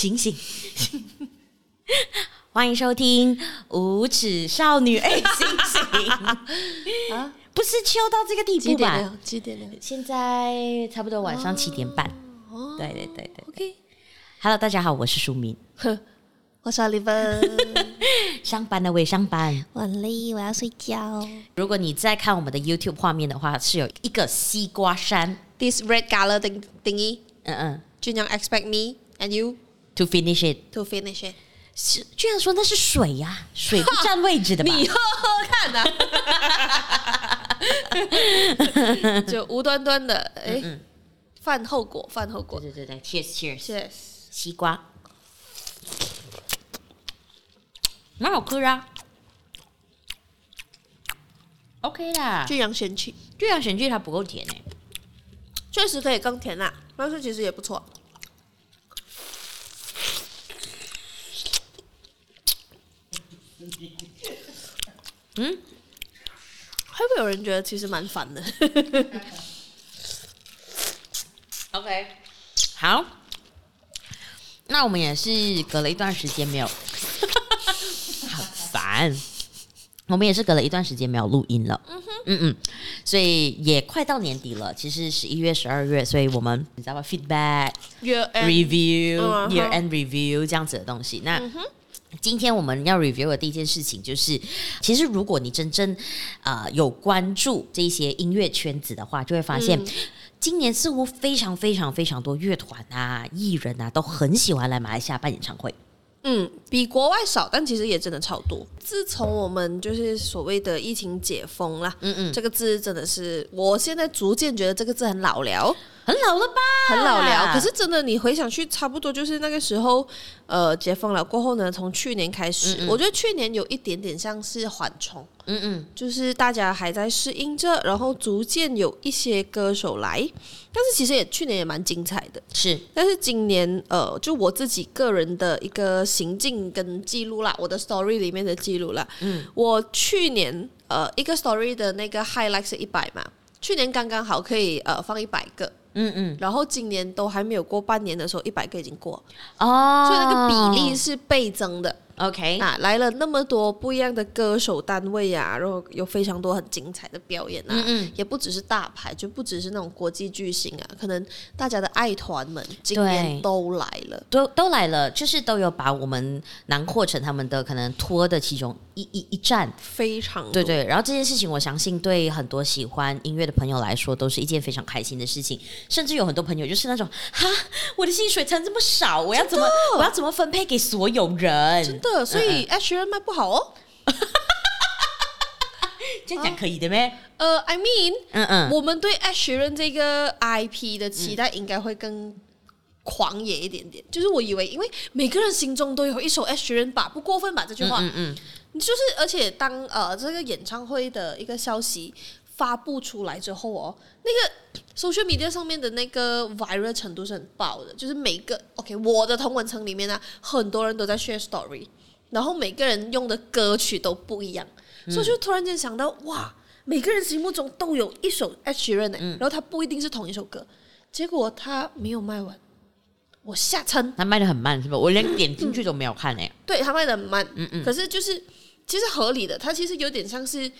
醒醒！欢迎收听《无耻少女》。哎，醒醒！啊，不是秋到这个地步吧？几点了？现在差不多晚上七点半。哦，对对对对。OK，Hello，大家好，我是舒敏。我是李芬。上班了，我也上班。我累，我要睡觉。如果你在看我们的 YouTube 画面的话，是有一个西瓜山，this red color thing thingy。嗯嗯。俊阳 expect me and you to finish it. To finish it. 是俊阳说那是水呀、啊，水不占位置的吧？你喝喝看呐、啊。就无端端的哎，饭后果，饭后果。对对对，Cheers Cheers Cheers。西瓜，蛮好吃啊。OK 啦。俊阳嫌弃，俊阳嫌弃它不够甜哎。确实可以更甜啦，但是其实也不错。嗯，会不会有人觉得其实蛮烦的？OK，好，那我们也是隔了一段时间没有，很烦。我们也是隔了一段时间没有录音了。嗯哼，嗯嗯，所以也快到年底了。其实十一月、十二月，所以我们你知道吗？Feedback、Year end, Review、uh huh. Year End Review 这样子的东西。那、uh huh. 今天我们要 review 的第一件事情就是，其实如果你真正啊、呃、有关注这些音乐圈子的话，就会发现，今年似乎非常非常非常多乐团啊、艺人啊都很喜欢来马来西亚办演唱会。嗯，比国外少，但其实也真的超多。自从我们就是所谓的疫情解封啦，嗯嗯，这个字真的是，我现在逐渐觉得这个字很老了，很老了吧？很老了。可是真的，你回想去，差不多就是那个时候，呃，解封了过后呢，从去年开始，嗯嗯，我觉得去年有一点点像是缓冲，嗯嗯，就是大家还在适应着，然后逐渐有一些歌手来。但是其实也去年也蛮精彩的，是。但是今年呃，就我自己个人的一个行径跟记录啦，我的 story 里面的记录啦。嗯。我去年呃一个 story 的那个 highlight 是一百嘛，去年刚刚好可以呃放一百个。嗯嗯。然后今年都还没有过半年的时候，一百个已经过。哦。所以那个比例是倍增的。OK，啊，来了那么多不一样的歌手单位啊，然后有非常多很精彩的表演啊，嗯嗯，也不只是大牌，就不只是那种国际巨星啊，可能大家的爱团们今年都来了，都都来了，就是都有把我们囊括成他们的可能托的其中一一一站，非常对对。然后这件事情，我相信对很多喜欢音乐的朋友来说，都是一件非常开心的事情。甚至有很多朋友就是那种，哈，我的薪水才这么少，我要怎么我要怎么分配给所有人？真的。所以 Ed Sheeran 卖不好哦，这样讲可以的咩？呃，I mean，嗯嗯，我们对 Ed Sheeran 这个 IP 的期待应该会更狂野一点点。就是我以为，因为每个人心中都有一首 Ed Sheeran 吧，不过分吧？这句话，嗯嗯，就是而且当呃这个演唱会的一个消息发布出来之后哦，那个 social media 上面的那个 viral 程度是很爆的，就是每个 OK，我的同文层里面呢，很多人都在 share story。然后每个人用的歌曲都不一样，嗯、所以就突然间想到，哇，每个人心目中都有一首 Ed Sheeran，嗯、然后他不一定是同一首歌，结果他没有卖完，我吓撑他卖的很慢，是不？我连点进去都没有看诶、嗯。对，他卖的很慢，嗯嗯，可是就是其实合理的，他其实有点像是。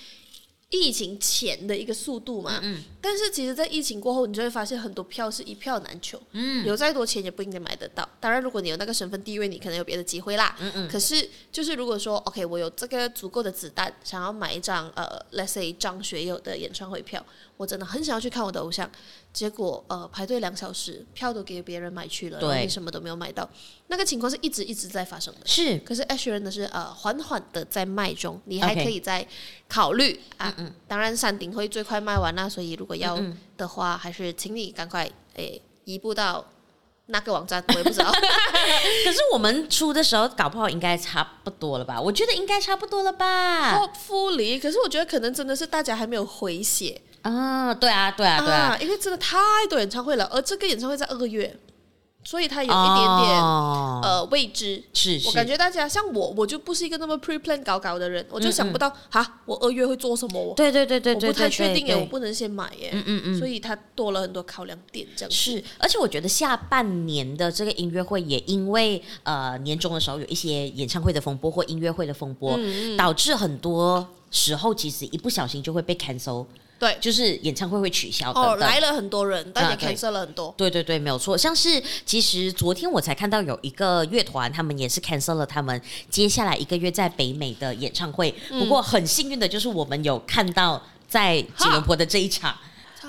疫情前的一个速度嘛，嗯嗯，但是其实，在疫情过后，你就会发现很多票是一票难求，嗯，有再多钱也不一定买得到。当然，如果你有那个身份地位，你可能有别的机会啦，嗯嗯。可是，就是如果说，OK，我有这个足够的子弹，想要买一张呃，let's say 张学友的演唱会票，我真的很想要去看我的偶像。结果呃，排队两小时，票都给别人买去了，对然后你什么都没有买到。那个情况是一直一直在发生的。是，可是 Ed Sheeran 的是呃缓缓的在卖中，你还可以再考虑.啊。嗯嗯。当然山顶会最快卖完啦，所以如果要的话，还是请你赶快诶移步到那个网站，我也不知道。可是我们出的时候搞不好应该差不多了吧？我觉得应该差不多了吧。Hopefully，可是我觉得可能真的是大家还没有回血。啊，对啊，对啊，对啊，因为真的太多演唱会了，而这个演唱会在二月，所以它有一点点、哦、呃未知。是，是，我感觉大家像我，我就不是一个那么 pre-plan 搞搞的人，我就想不到哈、嗯，我二月会做什么？对对对对对，我不太确定耶，我不能先买耶。嗯嗯嗯，所以它多了很多考量点，这样是。而且我觉得下半年的这个音乐会也因为呃年终的时候有一些演唱会的风波或音乐会的风波，导致很多时候其实一不小心就会被 cancel。对，就是演唱会会取消等等。哦，来了很多人，但也 cancel 了很多。对对对，没有错。像是其实昨天我才看到有一个乐团，他们也是 cancel 了他们接下来一个月在北美的演唱会。嗯、不过很幸运的就是我们有看到在吉隆坡的这一场。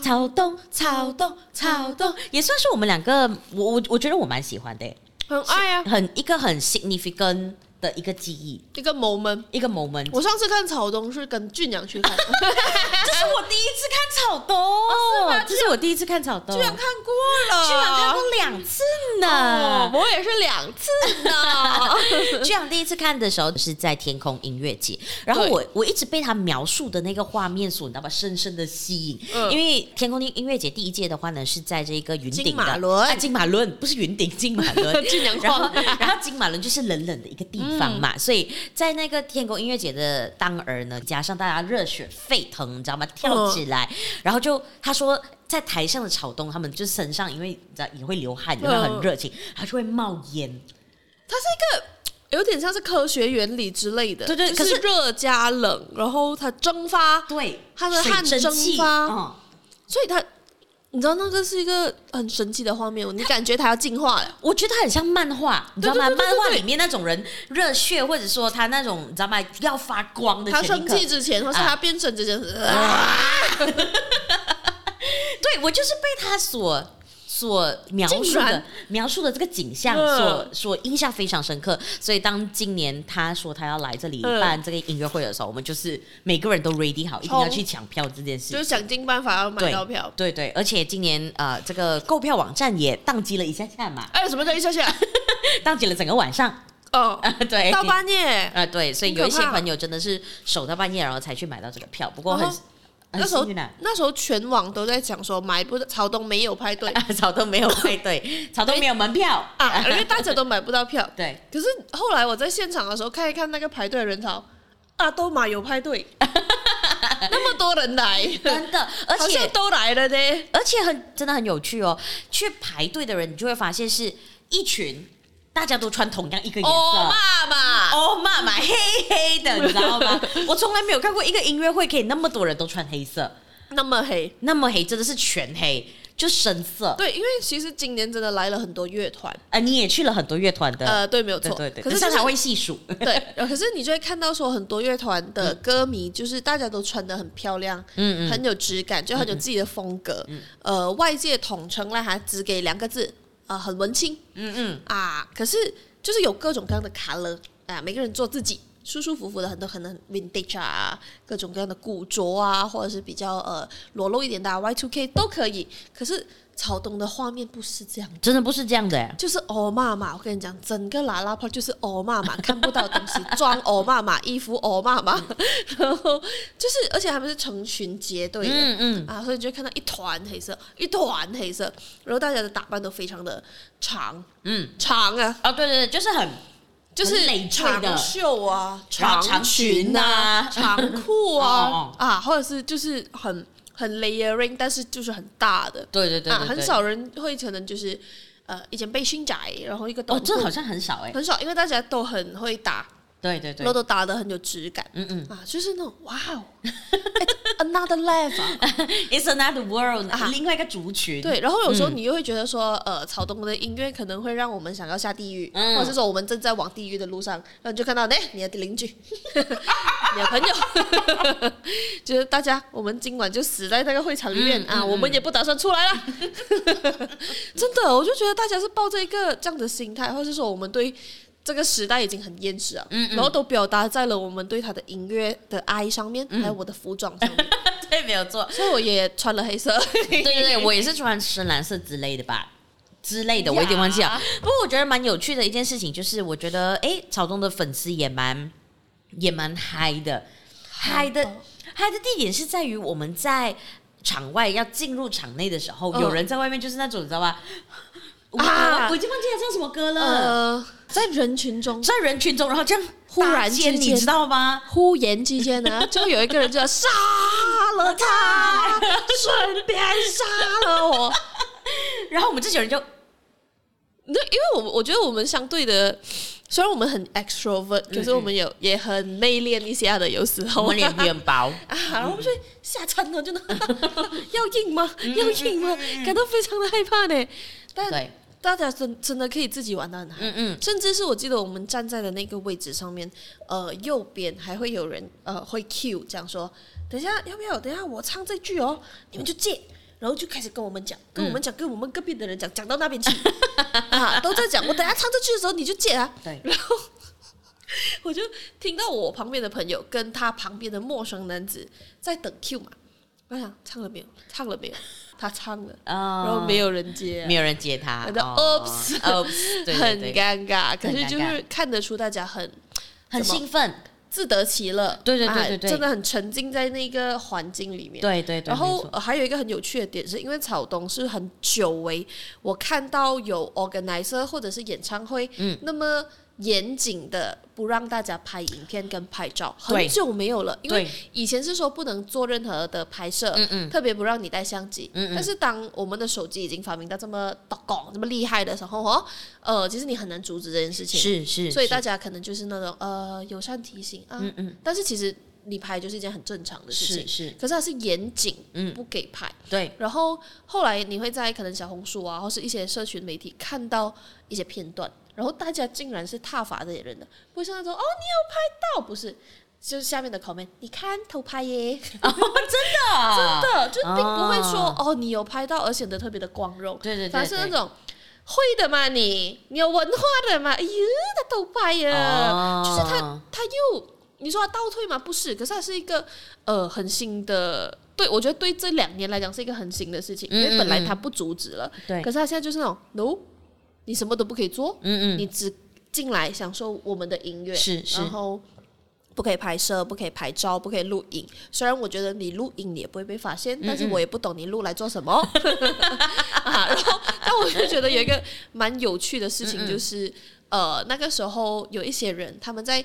草东，草东，草东，也算是我们两个，我我我觉得我蛮喜欢的，很爱啊，很一个很 significant。的一个记忆，一个 moment，一个 moment。我上次看草东是跟俊阳去看的，这是我第一次看草东，哦，这是我第一次看草东，居然看过了，居然看过两次呢，哦，我也是两次呢。居然第一次看的时候是在天空音乐节，然后我我一直被他描述的那个画面所你知道吧，深深的吸引，嗯，因为天空音音乐节第一届的话呢是在这个云顶的。金马伦，啊，金马伦不是云顶，金马伦，俊阳然后然后金马伦就是冷冷的一个地方。方嘛，所以在那个天空音乐节的当儿呢，加上大家热血沸腾，你知道吗？跳起来，然后就他说，在台上的草东，他们就身上因为你知道也会流汗，也会很热情，他就会冒烟。它是一个有点像是科学原理之类的，对对，可是热加冷，然后它蒸发，对，它的汗蒸发，嗯，所以它。你知道那个是一个很神奇的画面，你感觉他要进化了。我觉得他很像漫画，你知道吗？漫画里面那种人热血，或者说他那种你知道吗？要发光的。他生气之前，或是他变成之前，啊啊、对，我就是被他所。所描述的描述的这个景象，所所印象非常深刻。所以当今年他说他要来这里办这个音乐会的时候，我们就是每个人都 ready 好，一定要去抢票这件事，就是想尽办法要买到票。对对，对，而且今年呃，这个购票网站也宕机了一下下嘛。哎，什么叫一下下？宕机了整个晚上。哦，对，到半夜。啊，对，所以有一些朋友真的是守到半夜，然后才去买到这个票。不过很。那时候，那时候全网都在讲说买不到，草东没有派对，啊、草东没有派对，草东没有门票啊，因为大家都买不到票。对，可是后来我在现场的时候看一看那个排队的人潮，啊，都马有派对，那么多人来，真的，而且都来了呢，而且很真的很有趣哦。去排队的人，你就会发现是一群。大家都穿同样一个颜色，哦妈妈，哦妈妈，黑黑的，你知道吗？我从来没有看过一个音乐会可以那么多人都穿黑色，那么黑，那么黑，真的是全黑，就深色。对，因为其实今年真的来了很多乐团，呃，你也去了很多乐团的，呃，对，没有错，对对对。可是他才会细数，对，可是你就会看到说很多乐团的歌迷，就是大家都穿的很漂亮，嗯嗯，很有质感，就很有自己的风格，嗯，呃，外界统称呢还只给两个字。啊、呃，很文青，嗯嗯啊，可是就是有各种各样的 color 啊，每个人做自己，舒舒服服的，很多可能 vintage 啊，各种各样的古着啊，或者是比较呃裸露一点的 Y2K 都可以。可是草东的画面不是这样，真的不是这样的，就是欧妈妈，我跟你讲，整个拉拉坡就是欧妈妈，看不到东西，装欧妈妈，衣服欧妈妈，然后就是而且他们是成群结队的，嗯嗯。啊，所以你就会看到一团黑色，一团黑色，然后大家的打扮都非常的长，嗯，长啊，哦对对对，就是很。就是长袖啊，长裙啊，长裤啊，啊，或者是就是很很 layering，但是就是很大的，对对对，啊，很少人会可能就是呃一件背心仔，然后一个哦，这好像很少哎，很少，因为大家都很会打。对对对，都都打的很有质感，嗯嗯。啊，就是那种哇哦，another level，it's another world，啊，另外一个族群。对，然后有时候你又会觉得说，呃，草东的音乐可能会让我们想要下地狱，嗯，或者是说我们正在往地狱的路上，然后你就看到，哎，你的邻居，你的朋友，就是大家，我们今晚就死在那个会场里面，嗯，啊，我们也不打算出来了。真的，我就觉得大家是抱着一个这样的心态，或者是说我们对。这个时代已经很厌世啊，嗯嗯，然后都表达在了我们对他的音乐的爱上面，嗯、还有我的服装上面。对，没有错。所以我也穿了黑色。对对对，我也是穿深蓝色之类的吧，之类的，我有点忘记了。不过我觉得蛮有趣的一件事情就是，我觉得哎，草东的粉丝也蛮也蛮嗨的，嗨的嗨的地点是在于我们在场外要进入场内的时候，哦、有人在外面就是那种你知道吧？啊，我已经忘记他唱什么歌了。呃，在人群中，在人群中，然后这样忽然间，你知道吗？忽然之间呢，就有一个人就要杀了他，顺便杀了我。然后我们这些人就，那因为我我觉得我们相对的。虽然我们很 extrovert，可是我们有嗯嗯也很内敛一些的，有时候我们脸很薄啊，然后我们就吓惨了，真的 要硬吗？要硬吗？感到非常的害怕呢。但对大家真真的可以自己玩的很嗨，嗯嗯，甚至是我记得我们站在的那个位置上面，呃，右边还会有人呃会 cue 这样说，等一下要不要？等一下我唱这句哦，你们就借。然后就开始跟我们讲，跟我们讲，跟我们隔壁的人讲，讲到那边去 啊，都在讲。我等下唱这句的时候，你就借啊。对。然后我就听到我旁边的朋友跟他旁边的陌生男子在等 Q 嘛。我想唱了没有？唱了没有？他唱了，然后没有人接，没有人接他。Oops，Oops，很尴尬。可是就是看得出大家很很兴奋。自得其乐，对对对对对，真的很沉浸在那个环境里面。对对对。然后还有一个很有趣的点是，因为草东是很久违，我看到有 organizer 或者是演唱会，嗯，那么。严谨的不让大家拍影片跟拍照，很久没有了。因为以前是说不能做任何的拍摄，特别不让你带相机。但是当我们的手机已经发明到这么高、这么厉害的时候，哦，呃，其实你很难阻止这件事情。是是。所以大家可能就是那种呃友善提醒啊，但是其实你拍就是一件很正常的事情。是是。可是它是严谨，不给拍。对。然后后来你会在可能小红书啊，或是一些社群媒体看到一些片段。然后大家竟然是挞伐这些人的，不是那种哦，你有拍到，不是，就是下面的 comment，你看偷拍耶，哦、真的、啊，真的，就并不会说哦，哦，你有拍到而显得特别的光荣，对对对，反而是那种会的嘛你，你有文化的嘛，哎呦，他偷拍呀，哦、就是他他又你说他倒退吗？不是，可是他是一个呃很新的，对我觉得对这两年来讲是一个很新的事情，嗯嗯嗯因为本来他不阻止了，对，可是他现在就是那种 no。你什么都不可以做，嗯嗯，你只进来享受我们的音乐，是是，然后不可以拍摄，不可以拍照，不可以录影。虽然我觉得你录影你也不会被发现，嗯嗯，但是我也不懂你录来做什么。啊，然后，但我就觉得有一个蛮有趣的事情，就是呃，那个时候有一些人他们在。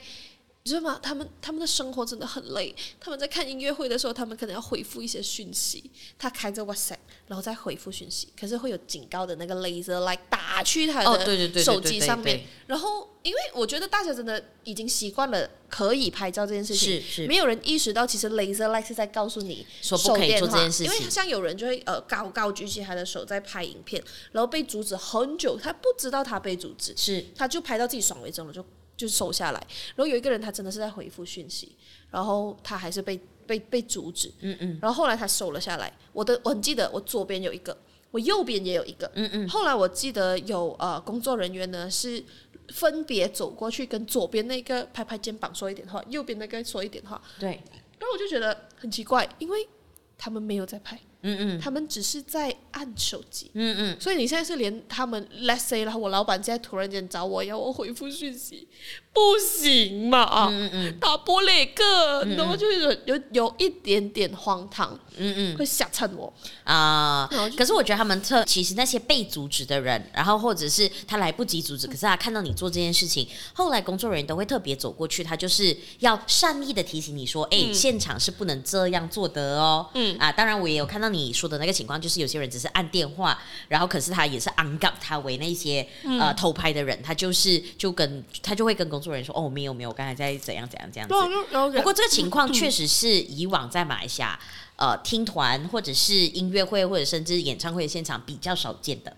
你知道吗？他们他们的生活真的很累。他们在看音乐会的时候，他们可能要回复一些讯息。他开着 WhatsApp，然后再回复讯息，可是会有警告的那个 laser 来打去他的手机上面。然后，因为我觉得大家真的已经习惯了可以拍照这件事情，是是，没有人意识到其实 laser light 是在告诉你说不可以做这件事情。因为像有人就会呃高高举起他的手在拍影片，然后被阻止很久，他不知道他被阻止，是他就拍到自己爽为止了就。就收下来，然后有一个人他真的是在回复讯息，然后他还是被被被阻止，嗯嗯，然后后来他收了下来。我的我很记得，我左边有一个，我右边也有一个，嗯嗯。后来我记得有呃工作人员呢是分别走过去跟左边那个拍拍肩膀说一点话，右边那个说一点话，对。然后我就觉得很奇怪，因为他们没有在拍。嗯嗯，他们只是在按手机。嗯嗯，所以你现在是连他们，let's say，然后我老板现在突然间找我要我回复讯息，不行嘛？啊，嗯嗯，打波那个，然后就有有有一点点荒唐。嗯嗯，会吓惨我啊。可是我觉得他们特，其实那些被阻止的人，然后或者是他来不及阻止，可是他看到你做这件事情，后来工作人员都会特别走过去，他就是要善意的提醒你说，哎，现场是不能这样做的哦。嗯啊，当然我也有看到你。你说的那个情况，就是有些人只是按电话，然后可是他也是安告他为那些、嗯、呃偷拍的人，他就是就跟他就会跟工作人员说，哦，没有没有，我刚才在怎样怎样这样子。不过这个情况确实是以往在马来西亚呃听团或者是音乐会或者甚至演唱会现场比较少见的，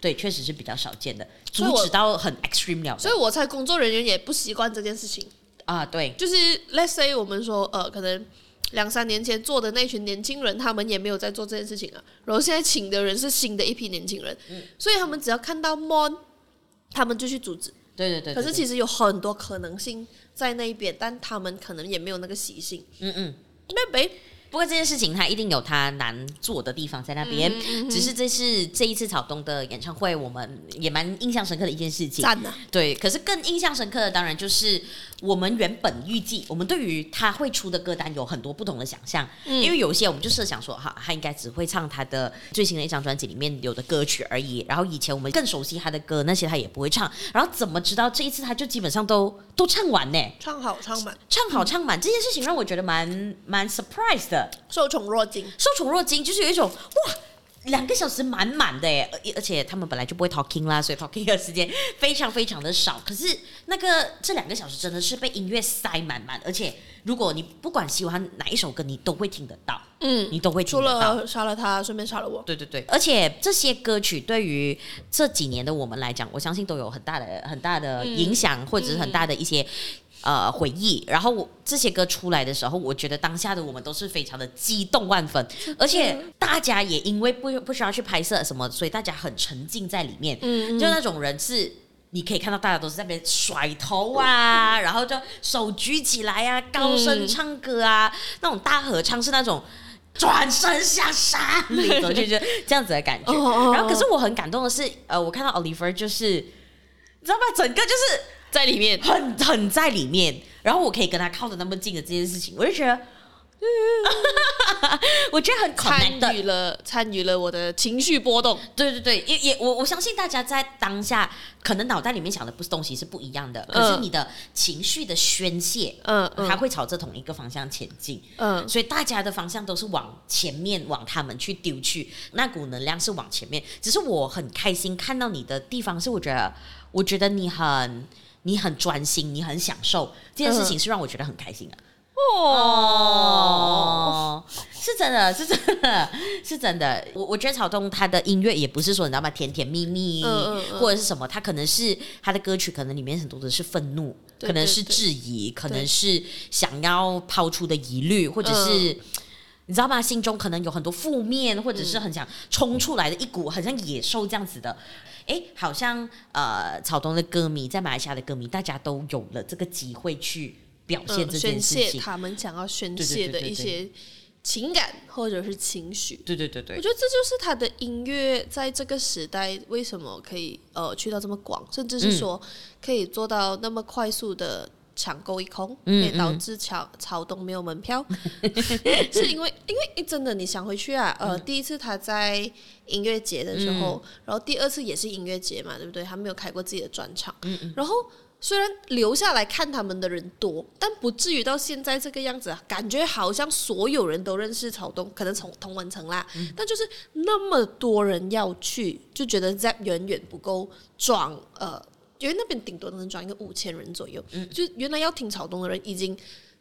对，确实是比较少见的，阻止到很 extreme 了，所以我猜工作人员也不习惯这件事情啊。对，就是 let's say 我们说呃可能。两三年前做的那群年轻人，他们也没有在做这件事情啊。然后现在请的人是新的一批年轻人，嗯，所以他们只要看到 mon，他们就去阻止。对对对，对。可是其实有很多可能性在那边，但他们可能也没有那个习性。嗯嗯。那没。不过这件事情他一定有他难做的地方在那边，嗯嗯嗯，只是这是这一次草东的演唱会，我们也蛮印象深刻的一件事情。赞的。对，可是更印象深刻的当然就是我们原本预计，我们对于他会出的歌单有很多不同的想象，嗯、因为有些我们就设想说，哈，他应该只会唱他的最新的一张专辑里面有的歌曲而已。然后以前我们更熟悉他的歌，那些他也不会唱。然后怎么知道这一次他就基本上都都唱完呢？唱好唱满，唱好唱满、嗯、这件事情让我觉得蛮蛮 surprise 的，受宠若惊，受宠若惊，就是有一种哇。两个小时满满的耶，而且他们本来就不会 talking 啦，所以 talking 的时间非常非常的少。可是那个这两个小时真的是被音乐塞满满，而且如果你不管喜欢哪一首歌，你都会听得到，嗯，你都会听得到。除了杀了他，顺便杀了我。对对对，而且这些歌曲对于这几年的我们来讲，我相信都有很大的很大的影响，嗯、或者是很大的一些。呃，回忆。然后我这些歌出来的时候，我觉得当下的我们都是非常的激动万分，而且大家也因为不不需要去拍摄什么，所以大家很沉浸在里面。嗯，就那种人是你可以看到大家都是在那边甩头啊，然后就手举起来啊，高声唱歌啊，嗯、那种大合唱是那种转身下山里头，就就这样子的感觉。然后，可是我很感动的是，呃，我看到 Oliver 就是，你知道吗？整个就是。在里面，很很在里面，然后我可以跟他靠得那么近的这件事情，我就觉得，我觉得很参与了，参与了我的情绪波动。对对对，也也我我相信大家在当下可能脑袋里面想的不是东西是不一样的，可是你的情绪的宣泄，嗯，它会朝着同一个方向前进，嗯，所以大家的方向都是往前面，往他们去丢去，那股能量是往前面。只是我很开心看到你的地方是，我觉得，我觉得你很。你很专心，你很享受这件事情，是让我觉得很开心的。哦，是真的，是真的，是真的。我我觉得草东他的音乐也不是说你知道吗？甜甜蜜蜜，嗯嗯、或者是什么？他可能是他的歌曲，可能里面很多的是愤怒，可能是质疑，可能是想要抛出的疑虑，或者是、嗯、你知道吗？心中可能有很多负面，或者是很想冲出来的一股，很像野兽这样子的。哎，好像呃，草东的歌迷在马来西亚的歌迷，大家都有了这个机会去表现这件事情，宣泄他们想要宣泄的一些情感或者是情绪。对对对对，我觉得这就是他的音乐在这个时代为什么可以呃去到这么广，甚至是说可以做到那么快速的。抢购一空，也导致草草东没有门票，是因为因为真的你想回去啊，呃，第一次他在音乐节的时候，然后第二次也是音乐节嘛，对不对？他没有开过自己的专场，然后虽然留下来看他们的人多，但不至于到现在这个样子啊，感觉好像所有人都认识草东，可能从同文层啦，但就是那么多人要去，就觉得 ZEP 远远不够壮，呃。因为那边顶多能装一个五千人左右，嗯，就原来要听草东的人已经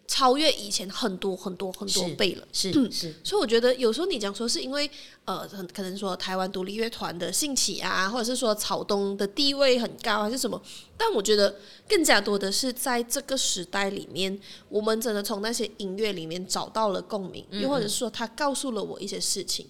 超越以前很多很多很多倍了，是是，是，所以我觉得有时候你讲说是因为呃，很可能说台湾独立乐团的兴起啊，或者是说草东的地位很高还是什么，但我觉得更加多的是在这个时代里面，我们真的从那些音乐里面找到了共鸣，又或者是说他告诉了我一些事情。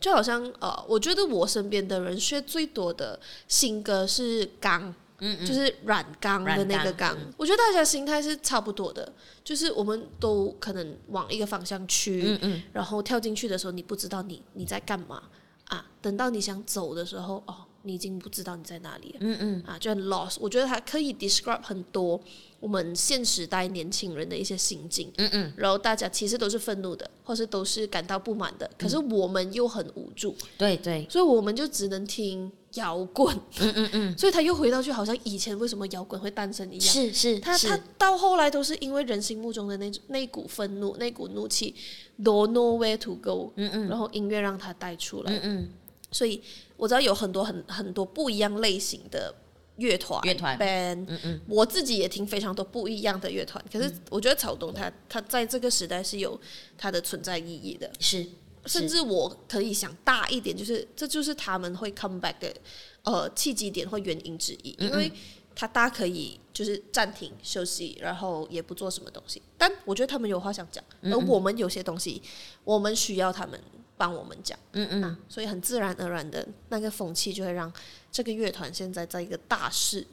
就好像呃，我觉得我身边的人学最多的新歌是刚，嗯，嗯，就是软钢的那个钢。我觉得大家心态是差不多的，就是我们都可能往一个方向去，嗯嗯，然后跳进去的时候，你不知道你你在干嘛啊，等到你想走的时候，哦。你已经不知道你在哪里了，嗯嗯，啊，就很 lost。我觉得它可以 describe 很多我们现时代年轻人的一些心境，嗯嗯，然后大家其实都是愤怒的，或是都是感到不满的，可是我们又很无助，对对，所以我们就只能听摇滚，嗯嗯嗯，所以他又回到去，好像以前为什么摇滚会诞生一样，是是，他他到后来都是因为人心目中的那那股愤怒，那股怒气，don't know where to go，嗯嗯，然后音乐让他带出来，嗯嗯。所以我知道有很多很很多不一样类型的乐团，乐团 band，嗯嗯，我自己也听非常多不一样的乐团。可是我觉得草东他他在这个时代是有他的存在意义的，是，甚至我可以想大一点，就是这就是他们会 come back 的呃契机点或原因之一，因为他大可以就是暂停休息，然后也不做什么东西。但我觉得他们有话想讲，而我们有些东西我们需要他们。帮我们讲，嗯嗯、啊，所以很自然而然的那个风气就会让这个乐团现在在一个大势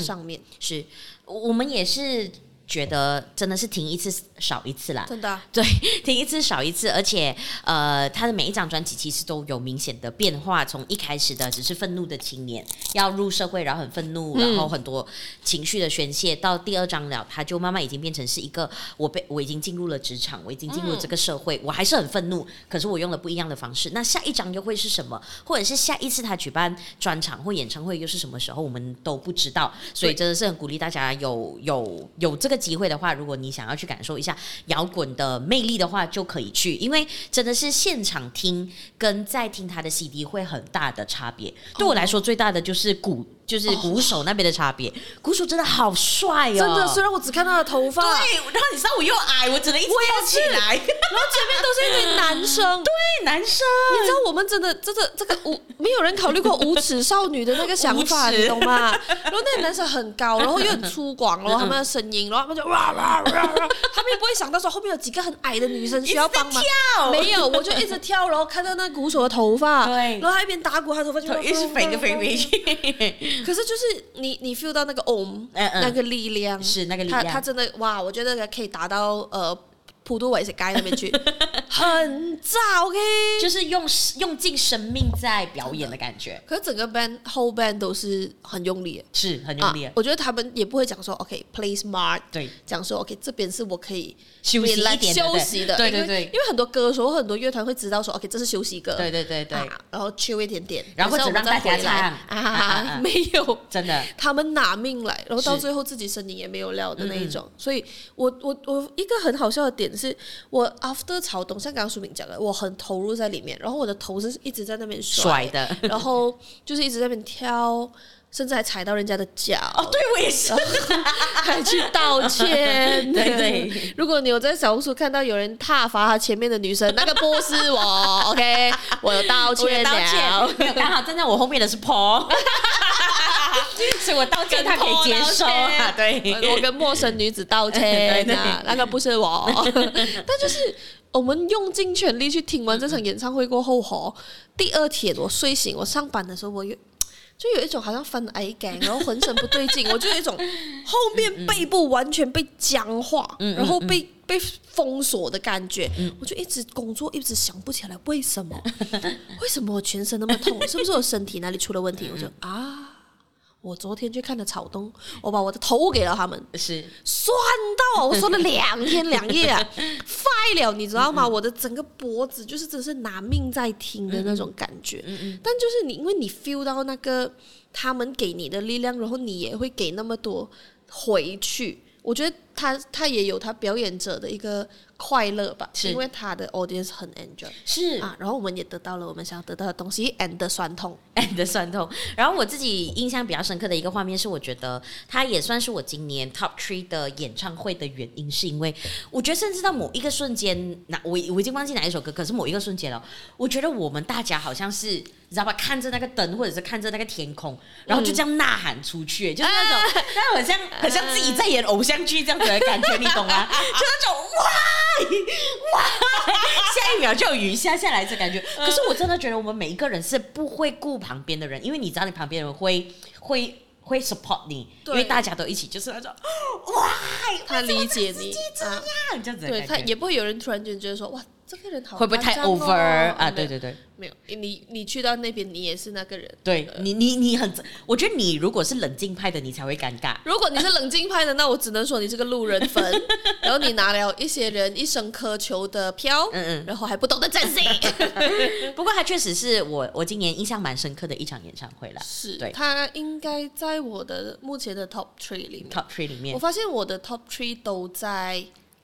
上面。嗯、是，我们也是觉得真的是停一次少一次啦，真的、啊，对，停一次少一次，而且呃，他的每一张专辑其实都有明显的变化，从一开始的只是愤怒的青年要入社会，然后很愤怒，然后很多情绪的宣泄，嗯、到第二张了，他就慢慢已经变成是一个我被我已经进入了职场，我已经进入了这个社会，嗯、我还是很愤怒，可是我用了不一样的方式。那下一张又会是什么？或者是下一次他举办专场或演唱会又是什么时候？我们都不知道，所以真的是很鼓励大家有有有这个。机会的话，如果你想要去感受一下摇滚的魅力的话，就可以去，因为真的是现场听跟在听他的 CD 会很大的差别。对我来说，最大的就是鼓。就是鼓手那边的差别，鼓手真的好帅哦！真的，虽然我只看他的头发，对，然后你知道我又矮，我只能一直跳起来，然后前面都是一堆男生，对，男生，你知道我们真的真的这个无没有人考虑过无耻少女的那个想法，你懂吗？然后那个男生很高，然后又很粗犷，然后他们的声音，然后他们就哇哇哇，他们也不会想到说后面有几个很矮的女生需要帮忙，没有，我就一直跳，然后看到那鼓手的头发，对，然后他一边打鼓，他头发就一直飞个飞飞去。可是就是你，你 feel 到那个 om，嗯嗯那个力量是那个力量，他他真的哇，我觉得可以达到呃。普渡伟是该那边去，很炸，OK，就是用用尽生命在表演的感觉。可是整个 band whole band 都是很用力，是很用力、啊。我觉得他们也不会讲说 OK，play、okay, smart，对，讲说 OK 这边是我可以休息一点休息的，对对对。因为很多歌手、很多乐团会知道说 OK 这是休息歌，对对对对。啊、然后 chill 一点点，然后只让大家唱。啊，啊，没有，真的，他们拿命来，然后到最后自己声音也没有料的那一种。所以我我我一个很好笑的点是我。After 草东，像刚刚书明讲的，我很投入在里面，然后我的头是一直在那边甩，甩的，然后就是一直在那边挑，甚至还踩到人家的脚。哦，对我也是，还去道歉。对对，如果你有在小红书看到有人踏伐他前面的女生，那个不是我，OK，我有道歉，道歉。刚好站在我后面的是 Paul。所以我道歉，他可以接受啊。对，我跟陌生女子道歉啊，那个不是我。但就是我们用尽全力去听完这场演唱会过后，吼，第二天我睡醒，我上班的时候，我有就有一种好像翻癌感，然后浑身不对劲，我就有一种后面背部完全被僵化，然后被被封锁的感觉。我就一直工作，一直想不起来为什么，为什么我全身那么痛？是不是我身体哪里出了问题？我就啊。我昨天去看了草东，我把我的头给了他们，是酸到我说了两天两夜啊，废了，你知道吗？我的整个脖子就是真是拿命在听的那种感觉，嗯但就是你因为你 feel 到那个他们给你的力量，然后你也会给那么多回去。我觉得他他也有他表演者的一个快乐吧，是因为他的 audience 很 enjoy，是啊，然后我们也得到了我们想要得到的东西，and 的酸痛，and 的酸痛。然后我自己印象比较深刻的一个画面是，我觉得他也算是我今年 top three 的演唱会的原因，是因为我觉得甚至到某一个瞬间，那我我已经忘记哪一首歌，可是某一个瞬间了，我觉得我们大家好像是。你知道吧？看着那个灯，或者是看着那个天空，然后就这样呐喊出去，嗯、就是那种，那很像，很像自己在演偶像剧这样子的感觉，你懂吗？就那种哇哇，下一秒就有雨下下来这感觉。可是我真的觉得，我们每一个人是不会顾旁边的人，因为你知道，你旁边人会会会 support 你，因为大家都一起就是那种哇，他理解你这样这样子，对他也不会有人突然间觉得说哇。这个人好、哦、会不会太 over 啊？对对对，没有你，你去到那边，你也是那个人。对你，你你很，我觉得你如果是冷静派的，你才会尴尬。如果你是冷静派的，那我只能说你是个路人粉。然后你拿了一些人一生渴求的票，嗯嗯，然后还不懂得珍惜。不过他确实是我我今年印象蛮深刻的一场演唱会了。是，对，他应该在我的目前的 top three 里面，top three 里面，我发现我的 top three 都在。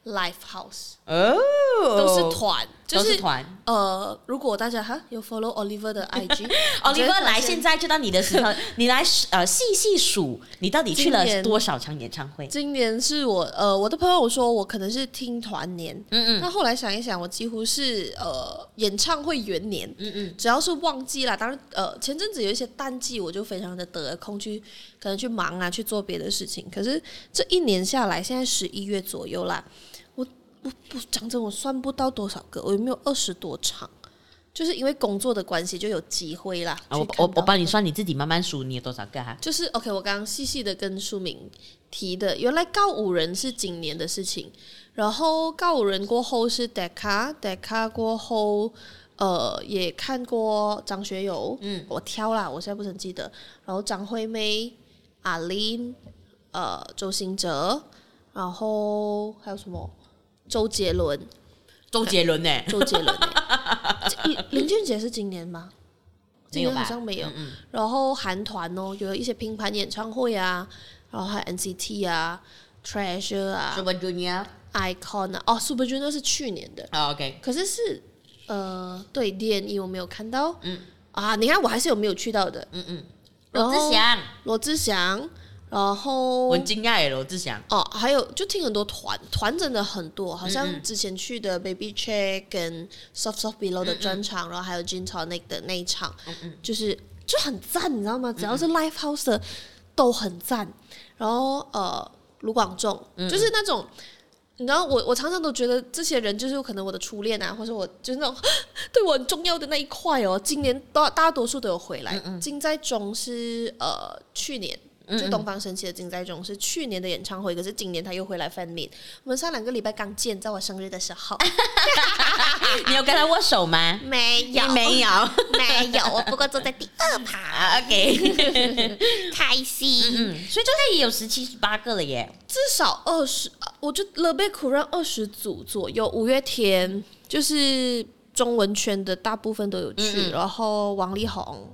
Live House 哦，oh, 都是团，就是团。呃，如果大家哈有 follow Oliver 的 IG，Oliver 来现在就到你的时候，你来呃细细数，你到底去了多少场演唱会？今年是我呃我的朋友说我可能是听团年，嗯嗯，那后来想一想，我几乎是呃演唱会元年，嗯嗯，只要是旺季啦，当然呃前阵子有一些淡季，我就非常的得空去可能去忙啊去做别的事情，可是这一年下来，现在十一月左右啦。不不，讲真，我算不到多少个，我有没有二十多场？就是因为工作的关系就有机会啦。啊、我我我帮你算，你自己慢慢数，你有多少个哈？就是 OK，我刚刚细细的跟书明提的，原来告五人是今年的事情，然后告五人过后是 Decca，Decca 过后。呃，也看过张学友，嗯，我挑啦，我现在不是很记得。然后张惠妹、阿林，呃，周兴哲，然后还有什么？周杰伦，周杰伦呢？周杰伦，林俊杰是今年吗？今年好像没有。嗯嗯，然后韩团哦，有一些拼盘演唱会啊，然后还有 NCT 啊，Treasure 啊，Super Junior，Icon 啊，哦，Super Junior 是去年的。Oh, OK，可是是。呃，对，D.N.E 我没有看到。嗯。啊，你看我还是有没有去到的。嗯嗯。罗志祥。罗志祥，然后。我很惊讶耶，罗志祥。哦，还有就听很多团，团真的很多，好像之前去的 Baby Check 跟 Soft Soft Below 的专场，然后还有 Gin Tonic 的那一场，嗯嗯，就是就很赞，你知道吗？只要是 Live House 的都很赞。然后呃，卢广仲，就是那种。你知道我，我常常都觉得这些人就是有可能我的初恋啊，或者我就是那种 对我很重要的那一块哦。今年大大多数都有回来。嗯嗯，金在中是呃去年。就东方神起的金在中是去年的演唱会，可是今年他又回来 fan meet。我们上两个礼拜刚见，在我生日的时候。你有跟他握手吗？没有，没有，没有。我不过坐在第二排。OK，开心。嗯，所以就他也有十七、十八个了耶，至少二十。我觉得 Le Bec Courant 二十组左右。五月天就是中文圈的大部分都有去，嗯、然后王力宏。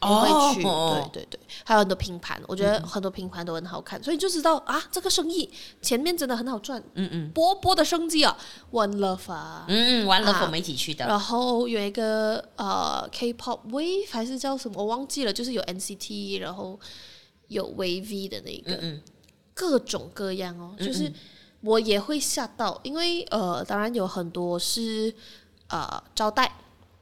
会去，对对对，还有很多拼盘，我觉得很多拼盘都很好看，所以就知道啊，这个生意前面真的很好赚，嗯嗯，波波的生机啊，One Love 啊，嗯嗯，One Love 我们一起去的，然后有一个呃 K-pop Wave 还是叫什么我忘记了，就是有 NCT，然后有 Wavy 的那个，嗯各种各样哦，就是我也会吓到，因为呃，当然有很多是呃招待，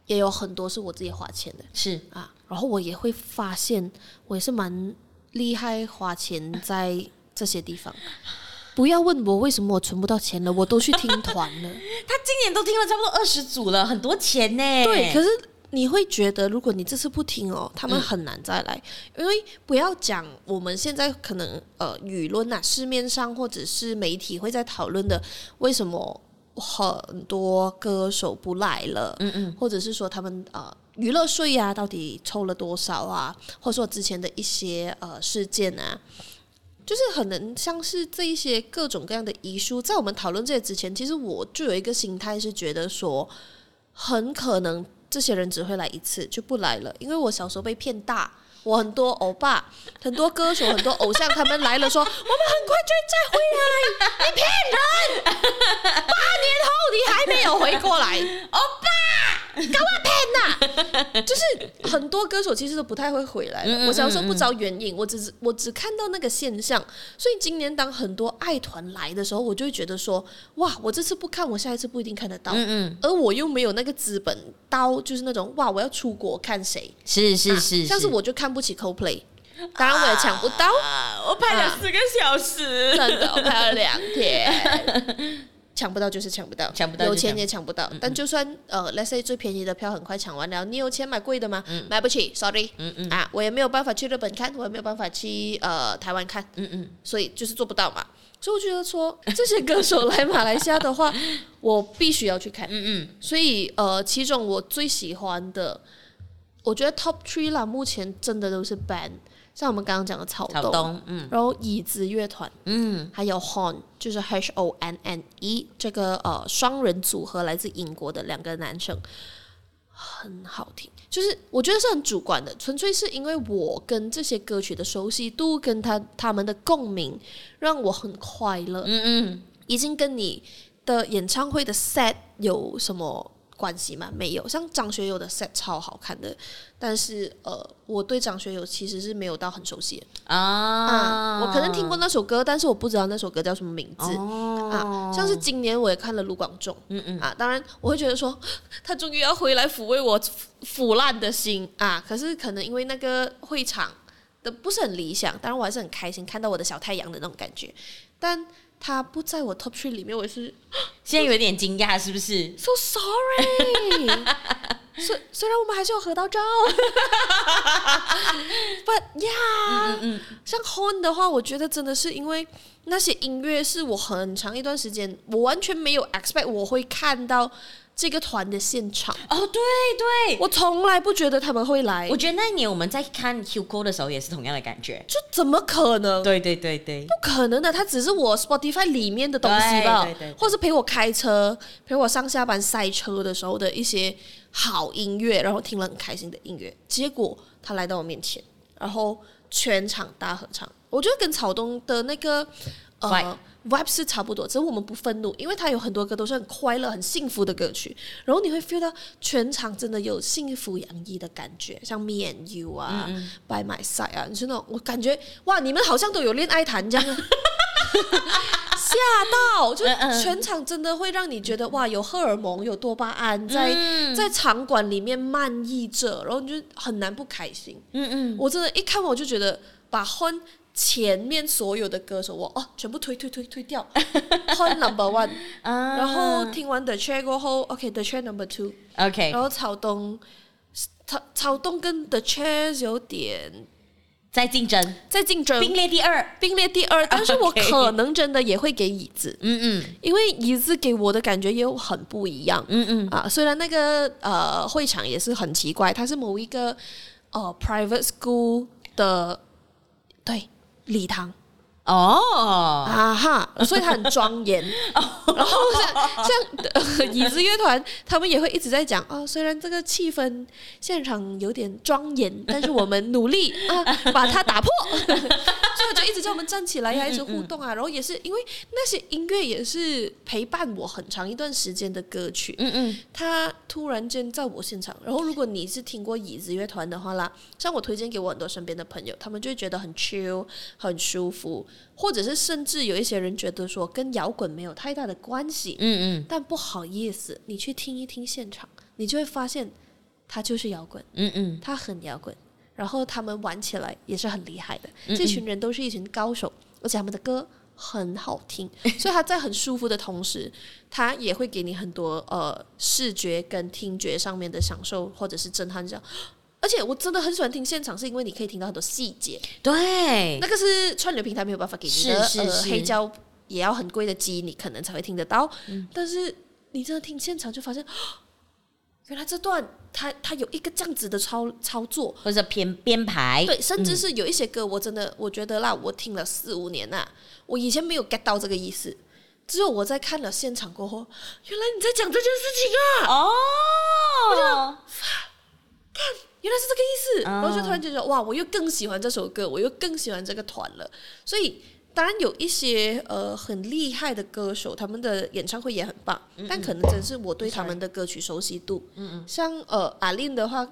也有很多是我自己花钱的，是。啊。然后我也会发现，我也是蛮厉害花钱在这些地方。不要问我为什么我存不到钱了，我都去听团了。他今年都听了差不多二十组了，很多钱呢。对，可是你会觉得，如果你这次不听哦，他们很难再来。嗯、因为不要讲我们现在可能呃舆论啊，市面上或者是媒体会在讨论的，为什么很多歌手不来了？嗯嗯，或者是说他们呃。娱乐税呀，到底抽了多少啊？或者说之前的一些呃事件啊，就是可能像是这一些各种各样的遗书，在我们讨论这些之前，其实我就有一个心态是觉得说，很可能这些人只会来一次就不来了，因为我小时候被骗大，我很多欧巴、很多歌手、很多偶像，他们来了说我们很快就再回来，你骗人，八年后你还没有回过来，欧巴。搞我骗呐！就是很多歌手其实都不太会回来。我小时候不知道原因，我只是我只看到那个现象。所以今年当很多爱团来的时候，我就会觉得说：哇，我这次不看，我下一次不一定看得到。而我又没有那个资本刀，就是那种哇，我要出国看谁？是是是，像是我就看不起 Coldplay，当然我也抢不到。我拍了四个小时，真的，我排了两天。抢不到就是抢不到，抢不到，有钱也抢不到。但就算呃，let's say 最便宜的票很快抢完了，你有钱买贵的吗？嗯、买不起，sorry。嗯嗯啊，我也没有办法去日本看，我也没有办法去呃台湾看。嗯嗯，所以就是做不到嘛。所以我觉得说这些歌手来马来西亚的话，我必须要去看。嗯嗯，所以呃，其中我最喜欢的，我觉得 top three 啦，目前真的都是 band。像我们刚刚讲的草东，草东嗯，然后椅子乐团，嗯，还有 Horn，就是 H O N N E 这个呃双人组合，来自英国的两个男生，很好听。就是我觉得是很主观的，纯粹是因为我跟这些歌曲的熟悉度，跟他他们的共鸣，让我很快乐。嗯嗯，已经跟你的演唱会的 set 有什么关系吗？没有，像张学友的 set 超好看的，但是呃，我对张学友其实是没有到很熟悉啊，啊。我可能听过那首歌，但是我不知道那首歌叫什么名字，哦、啊。像是今年我也看了卢广仲，嗯嗯啊，当然我会觉得说 他终于要回来抚慰我腐烂的心啊。可是可能因为那个会场的不是很理想，当然我还是很开心看到我的小太阳的那种感觉，但。他不在我 top three 里面，我也是 现在有点惊讶，是不是？So sorry，虽虽然我们还是有合到照，But yeah，、嗯嗯、像 Horn 的话，我觉得真的是因为那些音乐是我很长一段时间，我完全没有 expect 我会看到。这个团的现场哦，对对，我从来不觉得他们会来。我觉得那一年我们在看 Hugo 的时候也是同样的感觉，就怎么可能？对对对对，不可能的，他只是我 Spotify 里面的东西吧，对对对对，或是陪我开车、陪我上下班塞车的时候的一些好音乐，然后听了很开心的音乐。结果他来到我面前，然后全场大合唱，我觉得跟草东的那个呃。vibe 是差不多，只是我们不愤怒，因为他有很多歌都是很快乐、很幸福的歌曲，然后你会 feel 到全场真的有幸福洋溢的感觉，像 Me and You 啊、嗯嗯，By My Side 啊，你是那种我感觉哇，你们好像都有恋爱谈这样，吓到，就全场真的会让你觉得哇，有荷尔蒙、有多巴胺在、嗯、在场馆里面漫溢着，然后你就很难不开心。嗯嗯，我真的，一看我就觉得把婚。前面所有的歌手，我哦全部推推推推掉，换 number one，、啊、然后听完 The Chair 过后，OK，The Chair number two，OK，然后草东，草草东跟 The Chair 有点在竞争，在竞争，并列第二，并列第二，但是我可能真的也会给椅子，嗯嗯，因为椅子给我的感觉又很不一样，嗯嗯，啊，虽然那个呃会场也是很奇怪，它是某一个呃 private school 的，对。礼堂哦啊哈，所以他很庄严。然后像椅子乐团，他们也会一直在讲啊，虽然这个气氛现场有点庄严，但是我们努力啊把它打破。所以我就一直叫我们站起来呀，一直互动啊。然后也是因为那些音乐也是陪伴我很长一段时间的歌曲。嗯嗯，他突然间在我现场。然后如果你是听过椅子乐团的话啦，像我推荐给我很多身边的朋友，他们就会觉得很 chill，很舒服。或者是甚至有一些人觉得说跟摇滚没有太大的关系，嗯嗯，但不好意思，你去听一听现场，你就会发现，它就是摇滚，嗯嗯，它很摇滚，然后他们玩起来也是很厉害的，嗯嗯，这群人都是一群高手，而且他们的歌很好听，所以他在很舒服的同时，他也会给你很多呃视觉跟听觉上面的享受或者是震撼，这样。而且我真的很喜欢听现场，是因为你可以听到很多细节。对，那个是串流平台没有办法给你的，是是是呃、黑胶也要很贵的机，你可能才会听得到。嗯、但是你真的听现场，就发现，原来这段他他有一个这样子的操操作，或者编编排。对，甚至是有一些歌，我真的我觉得啦，我听了四五年呐，我以前没有 get 到这个意思，只有我在看了现场过后，原来你在讲这件事情啊！哦，我看。原来是这个意思，然后就突然觉得哇，我又更喜欢这首歌，我又更喜欢这个团了。所以当然有一些呃很厉害的歌手，他们的演唱会也很棒，但可能真是我对他们的歌曲熟悉度。嗯嗯，像呃阿林的话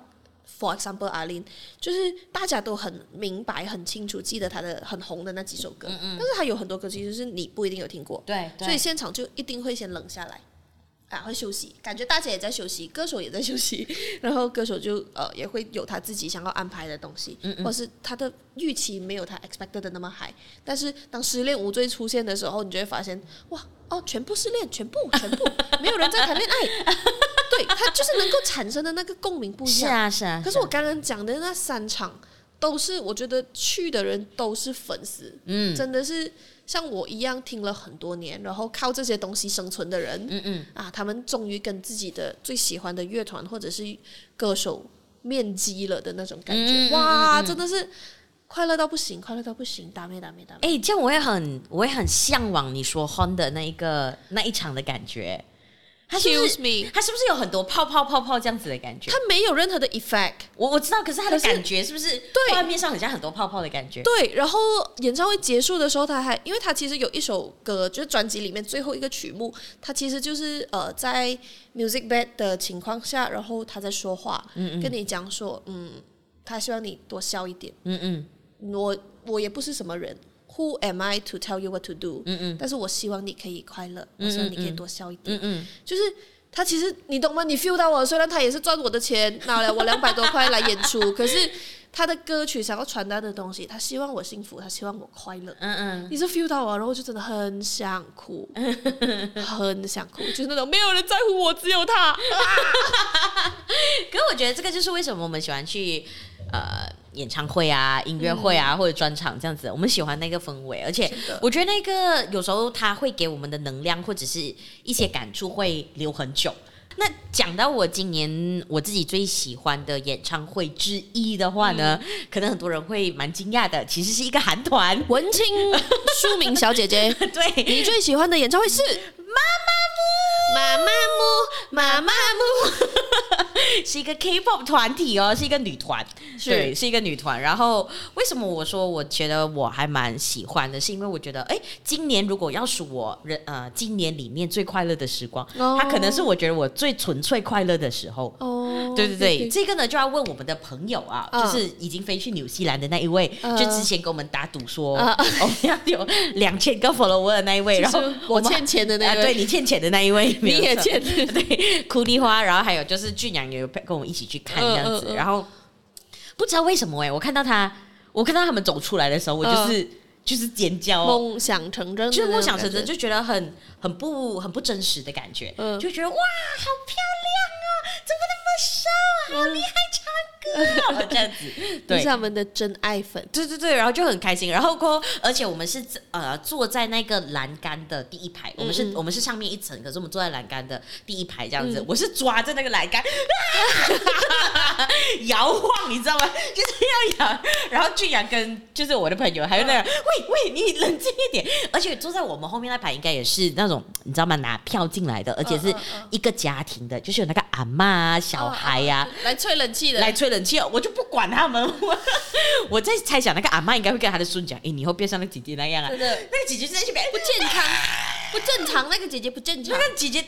，For example，阿林就是大家都很明白、很清楚记得他的很红的那几首歌，嗯嗯，但是他有很多歌其实是你不一定有听过，对，对，所以现场就一定会先冷下来。啊，会休息，感觉大家也在休息，歌手也在休息，然后歌手就呃也会有他自己想要安排的东西，嗯嗯，或是他的预期没有他 expected 的那么 high，但是当失恋无罪出现的时候，你就会发现哇哦，全部失恋，全部全部没有人在谈恋爱，对，他就是能够产生的那个共鸣不一样，是啊是啊，可是我刚刚讲的那三场都是我觉得去的人都是粉丝，嗯，真的是。像我一样听了很多年，然后靠这些东西生存的人，嗯嗯，啊，他们终于跟自己的最喜欢的乐团或者是歌手面基了的那种感觉，嗯、哇、嗯嗯，真的是快乐到不行，快乐到不行，打咩打咩打咩。哎，这样我也很，我也很向往你说 Horn 的那一个那一场的感觉。他是不是 me，他是不是有很多泡泡泡泡这样子的感觉？他没有任何的 effect，我我知道，可是他的感觉是不是对画面上很像很多泡泡的感觉？对，然后演唱会结束的时候，他还因为他其实有一首歌，就是专辑里面最后一个曲目，他其实就是呃在 music bed 的情况下，然后他在说话，嗯嗯，跟你讲说，嗯，他希望你多笑一点，嗯嗯，我我也不是什么人。Who am I to tell you what to do？嗯嗯，但是我希望你可以快乐，我希望你可以多笑一点。嗯嗯，就是他其实你懂吗？你 feel 到我，虽然他也是赚我的钱，拿了我两百多块来演出，可是他的歌曲想要传达的东西，他希望我幸福，他希望我快乐。嗯嗯，你是 feel 到我，然后就真的很想哭，很想哭，就是那种没有人在乎我，只有他。可是我觉觉得这个就是为什么我们喜欢去呃演唱会啊、音乐会啊、嗯、或者专场这样子，我们喜欢那个氛围，而且我觉得那个有时候它会给我们的能量或者是一些感触会留很久。那讲到我今年我自己最喜欢的演唱会之一的话呢，嗯、可能很多人会蛮惊讶的，其实是一个韩团。文青书明小姐姐。对，你最喜欢的演唱会是妈妈木，妈妈木，妈妈木，是一个 K-pop 团体哦，是一个女团，是。对，是一个女团。然后为什么我说我觉得我还蛮喜欢的，是因为我觉得，哎，今年如果要数我人呃，今年里面最快乐的时光，哦、它可能是我觉得我最纯粹快乐的时候。哦，对对对，对这个呢就要问我们的朋友啊，哦、就是已经飞去纽西兰的那一位，哦、就之前跟我们打赌说，哦，我们要有两千个 follower 的那一位，然后我欠钱的那位，呃、对 你欠钱的那一位，你也欠，对，哭梨花，然后还有就是俊阳也有跟我们一起去看这样子，然后不知道为什么哎、欸，我看到他，我看到他们走出来的时候，我就是就是尖叫，梦想成真，就是梦想成真，就觉得很很不很不真实的感觉，就觉得哇，好漂亮啊，怎么那么瘦，好厉害唱歌啊，这样子，对，是他们的真爱粉，对对对，然后就很开心，然后过，而且我们是呃坐在那个栏杆的第一排，我们是我们是上面一层，可是我们坐在栏杆的第一排这样子，我是抓着那个栏杆。摇晃，你知道吗？就是要摇。然后俊阳跟就是我的朋友，还有那个，喂喂，你冷静一点。而且坐在我们后面那排，应该也是那种你知道吗？拿票进来的，而且是一个家庭的，就是有那个阿妈啊、小孩呀、啊，来吹冷气的，来吹冷气。我就不管他们。我，我在猜想，那个阿妈应该会跟他的孙讲：“哎，你以后别像那个姐姐那样啊。”那个姐姐在那边不健康，不正常。那个姐姐不正常，那个姐姐。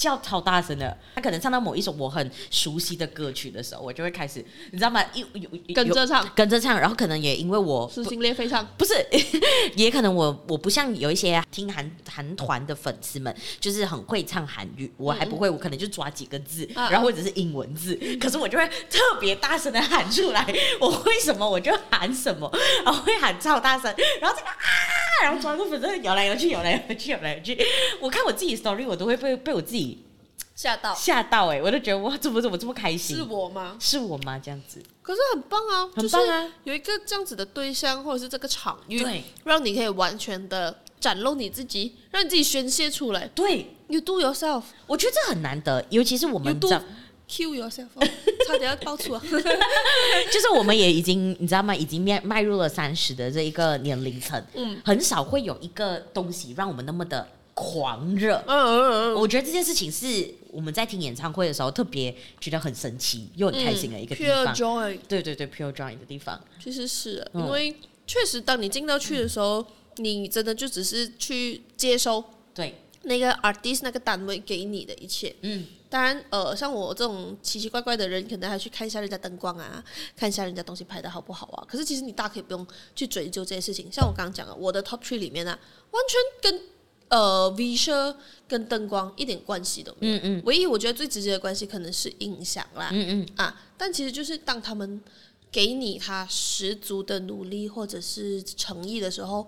叫超大声的，他可能唱到某一首我很熟悉的歌曲的时候，我就会开始，你知道吗？一有跟着唱，跟着唱，然后可能也因为我撕心裂肺唱，不是，也可能我我不像有一些听韩韩团的粉丝们，就是很会唱韩语，我还不会，我可能就抓几个字，然后或者是英文字，可是我就会特别大声的喊出来，我会什么我就喊什么，然后会喊超大声，然后这个啊，然后抓住粉丝摇来摇去，摇来摇去，摇来摇去，我看我自己 story 我都会被被我自己。吓到吓到哎、欸！我都觉得哇，怎么怎么这么开心？是我吗？是我吗？这样子，可是很棒啊，很棒啊！有一个这样子的对象，或者是这个场域，对，让你可以完全的展露你自己，让你自己宣泄出来。对，You do yourself，我觉得这很难得，尤其是我们 kill yourself，差点要爆粗啊！就是我们也已经，你知道吗？已经迈迈入了三十的这一个年龄层，嗯，很少会有一个东西让我们那么的。狂热，嗯嗯嗯，我觉得这件事情是我们在听演唱会的时候特别觉得很神奇又很开心的一个地方。Pure joy，对对对，Pure joy 的地方，其实是因为确实，当你进到去的时候，你真的就只是去接收对那个 artist 那个单位给你的一切。嗯，当然，呃，像我这种奇奇怪怪的人，可能还去看一下人家灯光啊，看一下人家东西拍的好不好啊。可是其实你大可以不用去追究这些事情。像我刚刚讲的，我的 top three 里面呢、啊，完全跟。呃，visual 跟灯光一点关系都没有。嗯嗯。唯一我觉得最直接的关系可能是音响啦。嗯嗯。啊，但其实就是当他们给你他十足的努力或者是诚意的时候，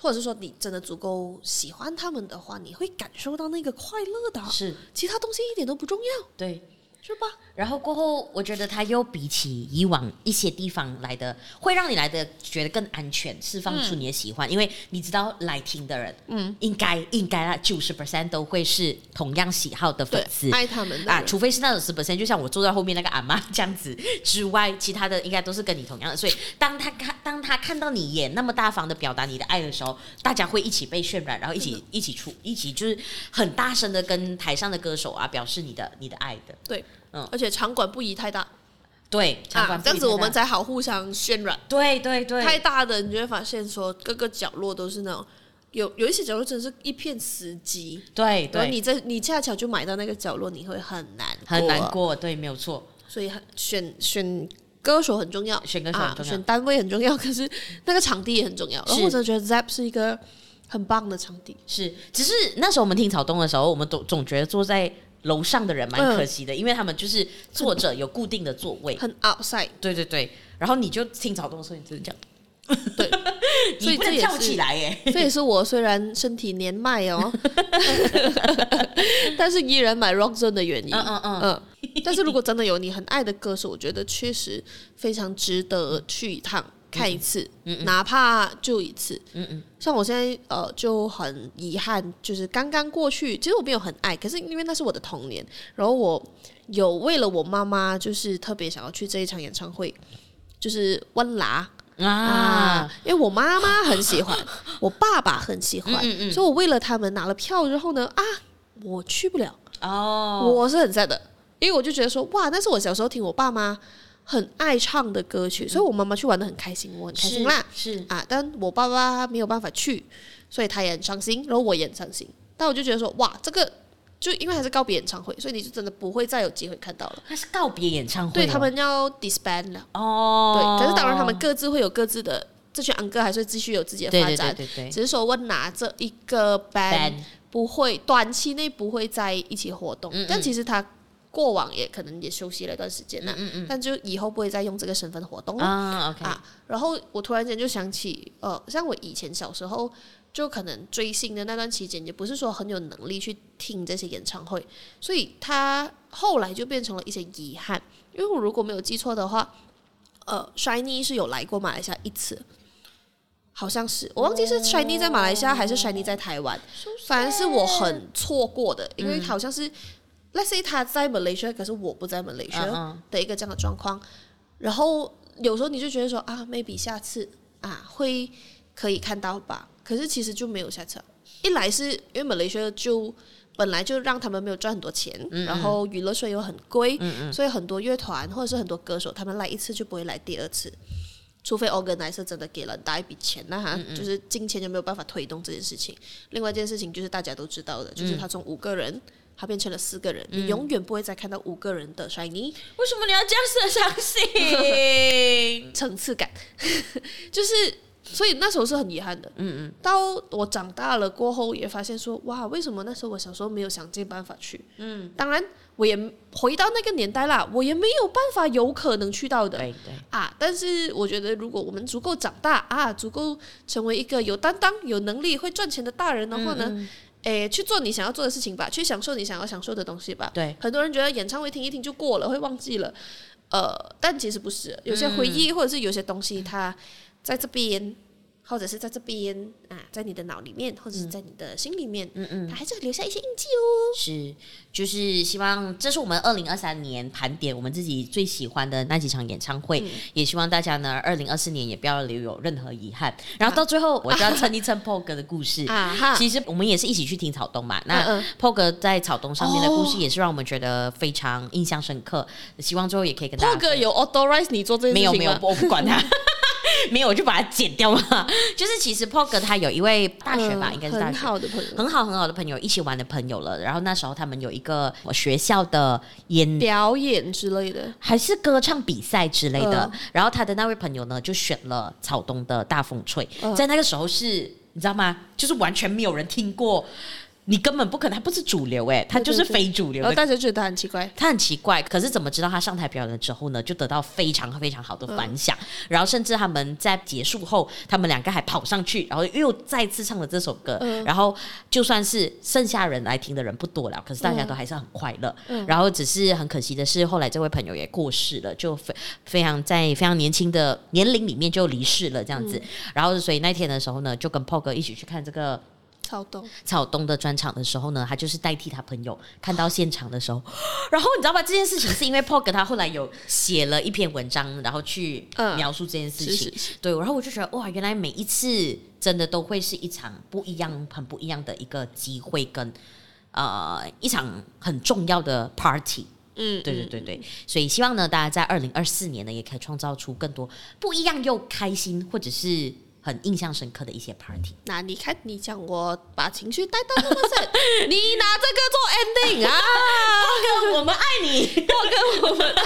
或者是说你真的足够喜欢他们的话，你会感受到那个快乐的。是。其他东西一点都不重要。对。是吧？然后过后，我觉得他又比起以往一些地方来的，会让你来的觉得更安全，释放出你的喜欢，嗯、因为你知道来听的人，嗯，应该应该啊，九十 percent 都会是同样喜好的粉丝，爱他们的啊，除非是那种十 percent，就像我坐在后面那个阿妈这样子之外，其他的应该都是跟你同样的。所以当他看当他看到你也那么大方的表达你的爱的时候，大家会一起被渲染，然后一起、嗯、一起出一起就是很大声的跟台上的歌手啊表示你的你的爱的，对。嗯，而且场馆不宜太大，对，场馆啊，这样子我们才好互相渲染。对对对，太大的你就会发现说各个角落都是那种有有一些角落真是一片死寂。对对，你在你恰巧就买到那个角落，你会很难很难过。对，没有错。所以选选歌手很重要，选歌手很重要，选单位很重要，可是那个场地也很重要。然后我真的觉得 ZAP 是一个很棒的场地。是，只是那时候我们听草东的时候，我们总总觉得坐在。楼上的人蛮可惜的，嗯、因为他们就是坐着有固定的座位，很 outside。对对对，然后你就听草东的时候，你只能这样，对，所以这也跳起来耶。这也是我虽然身体年迈哦，但是依然买 Rock Zone 的原因。嗯嗯嗯嗯。但是如果真的有你很爱的歌手，我觉得确实非常值得去一趟看一次，嗯嗯，哪怕就一次。嗯嗯，像我现在呃就很遗憾，就是刚刚过去，其实我没有很爱，可是因为那是我的童年，然后我有为了我妈妈，就是特别想要去这一场演唱会，就是温拿啊，啊，因为我妈妈很喜欢，我爸爸很喜欢，嗯嗯，所以我为了他们拿了票之后呢，啊，我去不了。哦，我是很 sad 的。因为我就觉得说，哇，那是我小时候听我爸妈很爱唱的歌曲，嗯、所以我妈妈去玩的很开心，我很开心啦。是，是啊，但我爸爸没有办法去，所以他也很伤心，然后我也很伤心。但我就觉得说，哇，这个就因为还是告别演唱会，所以你就真的不会再有机会看到了。他是告别演唱会、哦，对他们要 disband 了哦。对，可是当然他们各自会有各自的，这群昂哥还是会继续有自己的发展。对对对对对，只是说我拿着一个 band 不会短期内不会在一起活动，嗯嗯，但其实他。过往也可能也休息了一段时间了，嗯嗯，但就以后不会再用这个身份活动了啊。然后我突然间就想起，呃，像我以前小时候就可能追星的那段期间，也不是说很有能力去听这些演唱会，所以他后来就变成了一些遗憾。因为我如果没有记错的话，呃，SHINee 是有来过马来西亚一次，好像是我忘记是 SHINee 在马来西亚还是 SHINee 在台湾，反正是我很错过的，因为好像是。Let's say 他在 Malaysia，可是我不在 Malaysia 的一个这样的状况，uh -huh. 然后有时候你就觉得说啊，maybe 下次啊会可以看到吧，可是其实就没有下次。一来是因为 Malaysia 就本来就让他们没有赚很多钱，嗯嗯然后娱乐税又很贵，所以很多乐团或者是很多歌手，他们来一次就不会来第二次，除非 organizer 真的给了大一笔钱，那哈，就是金钱就没有办法推动这件事情。另外一件事情就是大家都知道的，就是他从五个人。他变成了四个人，嗯、你永远不会再看到五个人的 SHINee。为什么你要这样子的相信？层次感，就是所以那时候是很遗憾的。嗯嗯。到我长大了过后，也发现说，哇，为什么那时候我小时候没有想尽办法去？嗯。当然，我也回到那个年代啦，我也没有办法有可能去到的。对对。啊，但是我觉得，如果我们足够长大啊，足够成为一个有担当、有能力、会赚钱的大人的话呢？嗯嗯诶，去做你想要做的事情吧，去享受你想要享受的东西吧。对，很多人觉得演唱会听一听就过了，会忘记了。呃，但其实不是，有些回忆或者是有些东西，它在这边。或者是在这边啊，在你的脑里面，或者是在你的心里面，嗯嗯，它还是会留下一些印记哦。是，就是希望这是我们二零二三年盘点我们自己最喜欢的那几场演唱会，嗯、也希望大家呢，二零二四年也不要留有任何遗憾。然后到最后，我就要蹭一蹭 POG 的故事 啊。其实我们也是一起去听草东嘛。那 POG 在草东上面的故事，也是让我们觉得非常印象深刻。哦、希望最后也可以跟大家。POG 有 authorize 你做这件事情？没有没有，我不管他。没有，我就把它剪掉嘛。就是其实 POG 他有一位大学吧，嗯、应该是大学很好的朋友，很好很好的朋友，一起玩的朋友了。然后那时候他们有一个学校的演表演之类的，还是歌唱比赛之类的。嗯、然后他的那位朋友呢，就选了草东的大风吹，嗯、在那个时候是你知道吗？就是完全没有人听过。你根本不可能，他不是主流哎，他就是非主流的。然后大家觉得他很奇怪，他很奇怪。可是怎么知道他上台表演了之后呢，就得到非常非常好的反响。嗯、然后甚至他们在结束后，他们两个还跑上去，然后又再次唱了这首歌。嗯、然后就算是剩下人来听的人不多了，可是大家都还是很快乐。嗯、然后只是很可惜的是，后来这位朋友也过世了，就非非常在非常年轻的年龄里面就离世了这样子。嗯、然后所以那天的时候呢，就跟炮哥一起去看这个。草东，草东的专场的时候呢，他就是代替他朋友看到现场的时候，然后你知道吧？这件事情是因为 POG 他后来有写了一篇文章，然后去描述这件事情。嗯、对，然后我就觉得哇，原来每一次真的都会是一场不一样、很不一样的一个机会跟，跟呃一场很重要的 party。嗯，对对对对，所以希望呢，大家在二零二四年呢，也可以创造出更多不一样又开心，或者是。很印象深刻的一些 party。那你看，你讲我把情绪带到那么深，你拿这个做 ending 啊？哥，我们爱你，哥，我们爱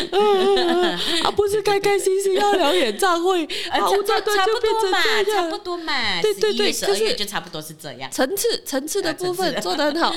你。啊，不是开开心心要聊演唱会，差不多嘛，差不多嘛。对对对，十二月就差不多是这样。层次层次的部分做得很好，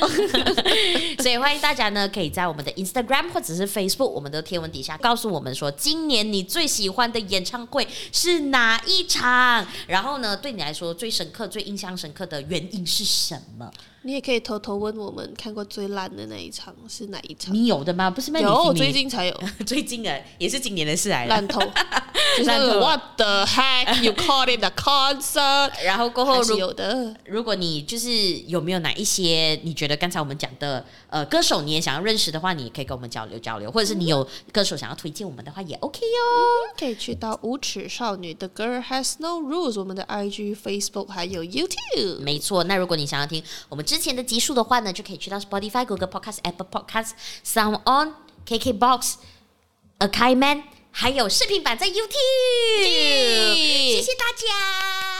所以欢迎大家呢，可以在我们的 Instagram 或者是 Facebook 我们的贴文底下告诉我们说，今年你最喜欢的演唱会是哪一？场？然后呢，对你来说最深刻、最印象深刻的原因是什么？你也可以偷偷问我们，看过最烂的那一场是哪一场？你有的吗？不是没有，有最近才有，最近的也是今年的事来了。烂透，就是 What the heck you call it a concert？然后过后有的，如果你就是有没有哪一些你觉得刚才我们讲的呃歌手你也想要认识的话，你也可以跟我们交流交流，或者是你有歌手想要推荐我们的话也 OK 哟、嗯。可以去到无耻少女的 Girl Has No Rules，我们的 IG、Facebook 还有 YouTube。没错，那如果你想要听我们。之前的集数的话呢，就可以去到 Spotify、Google Podcast、Apple Podcast、Sound On、KKBox、Akaiman，还有视频版在 YouTube。谢谢大家。